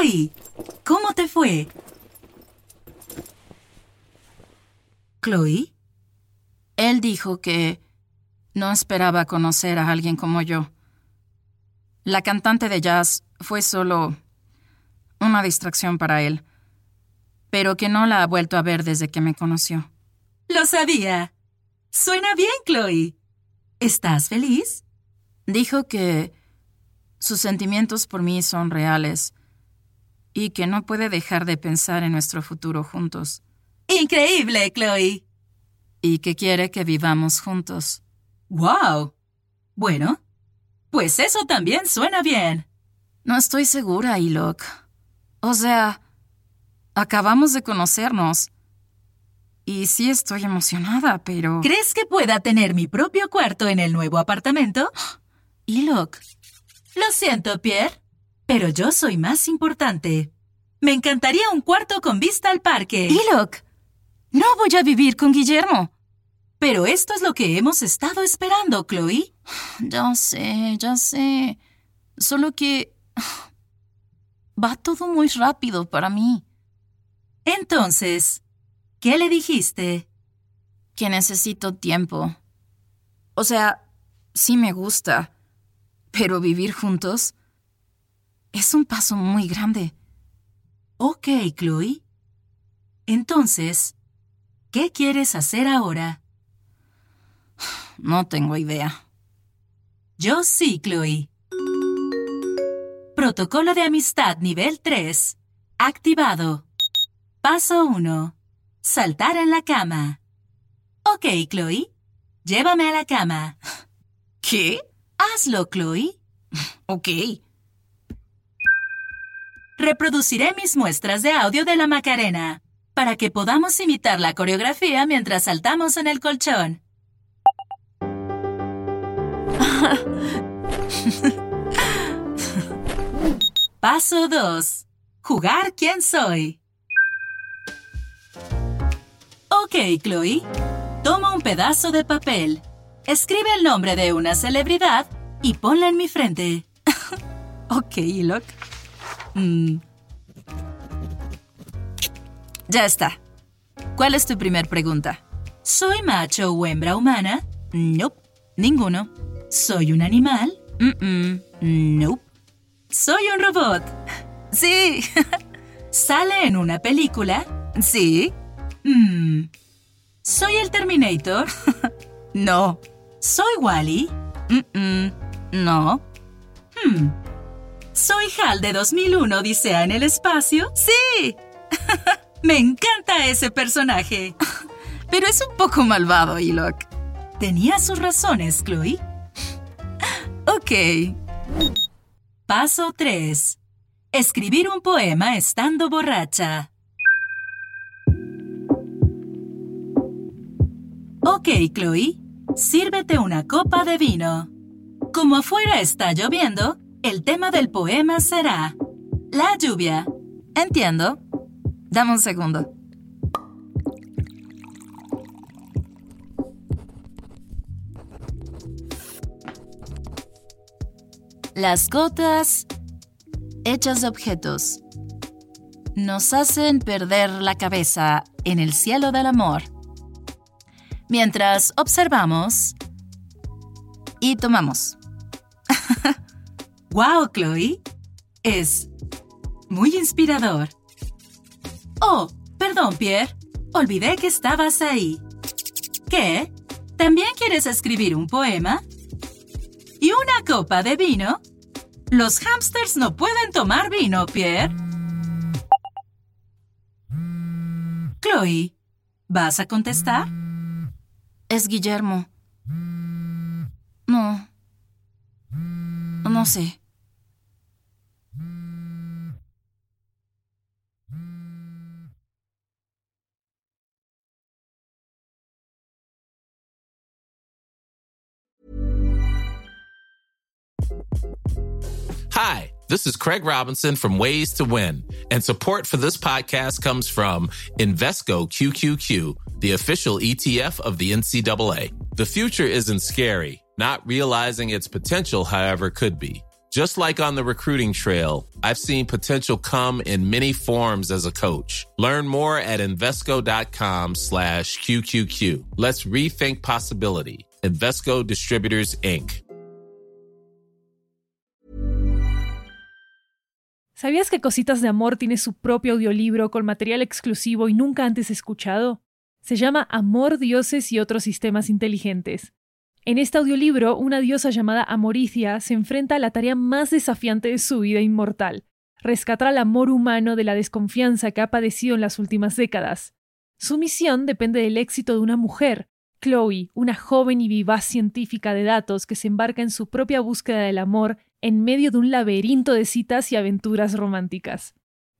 Chloe, ¿cómo te fue? Chloe, Él dijo que no esperaba conocer a alguien como yo. La cantante de jazz fue solo una distracción para él, pero que no la ha vuelto a ver desde que me conoció. lo sabía. Suena bien, Chloe. ¿Estás feliz? Dijo que sus sentimientos por mí son reales y que no puede dejar de pensar en nuestro futuro juntos Increíble, Chloe. y que quiere que vivamos juntos. ¡Wow! Bueno, pues eso también suena bien. No estoy segura, Ilok. O sea, acabamos de conocernos. Y sí estoy emocionada, pero... ¿Crees que pueda tener mi propio cuarto en el nuevo apartamento? Ilok, Lo siento, Pierre, pero yo soy más importante. Me encantaría un cuarto con vista al parque. Ilok, no voy a vivir con Guillermo. Pero esto es lo que hemos estado esperando, Chloe. Ya sé, ya sé. Solo que... Va todo muy rápido para mí. Entonces, ¿qué le dijiste? Que necesito tiempo. O sea, sí me gusta. Pero vivir juntos... Es un paso muy grande. Ok, Chloe. Entonces, ¿qué quieres hacer ahora? No tengo idea. Yo sí, Chloe. Protocolo de amistad nivel 3. Activado. Paso 1. Saltar en la cama. Ok, Chloe. Llévame a la cama. ¿Qué? Hazlo, Chloe. Ok. Reproduciré mis muestras de audio de la Macarena para que podamos imitar la coreografía mientras saltamos en el colchón. Paso 2. Jugar quién soy. Ok, Chloe. Toma un pedazo de papel. Escribe el nombre de una celebridad y ponla en mi frente. Ok, Ilok. Mm. Ya está. ¿Cuál es tu primer pregunta? ¿Soy macho o hembra humana? Nope. Ninguno. ¿Soy un animal? Mm-mm. Nope. ¿Soy un robot? Sí. ¿Sale en una película? sí. Mm. ¿Soy el Terminator? No. ¿Soy Wally? Mm-mm. No. Hmm. ¿Soy Hal de 2001 Odisea en el espacio? Sí. Me encanta ese personaje. Pero es un poco malvado, Ilok. Tenía sus razones, Chloe. Ok. Paso 3. Escribir un poema estando borracha. Ok, Chloe. sírvete una copa de vino. Como afuera está lloviendo, el tema del poema será la lluvia. Entiendo. Dame un segundo. Las gotas hechas de objetos nos hacen perder la cabeza en el cielo del amor. Mientras observamos y tomamos. ¡Wow, Chloe! Es muy inspirador. Oh, perdón, Pierre. Olvidé que estabas ahí. ¿Qué? ¿También quieres escribir un poema? ¿Y una copa de vino? Los hamsters no pueden tomar vino, Pierre. Chloe, ¿vas a contestar? Es Guillermo. Sé. Hi, this is Craig Robinson from Ways to Win, and support for this podcast comes from Invesco QQQ, the official ETF of the NCAA. The future isn't scary. Not realizing its potential, however, could be. Just like on the recruiting trail, I've seen potential come in many forms as a coach. Learn more at Invesco.com slash QQQ. Let's rethink possibility. Invesco Distributors, Inc. ¿Sabías que Cositas de Amor tiene su propio audiolibro con material exclusivo y nunca antes escuchado? Se llama Amor, Dioses y otros sistemas inteligentes. En este audiolibro, una diosa llamada Amoricia se enfrenta a la tarea más desafiante de su vida inmortal, rescatar al amor humano de la desconfianza que ha padecido en las últimas décadas. Su misión depende del éxito de una mujer, Chloe, una joven y vivaz científica de datos que se embarca en su propia búsqueda del amor en medio de un laberinto de citas y aventuras románticas.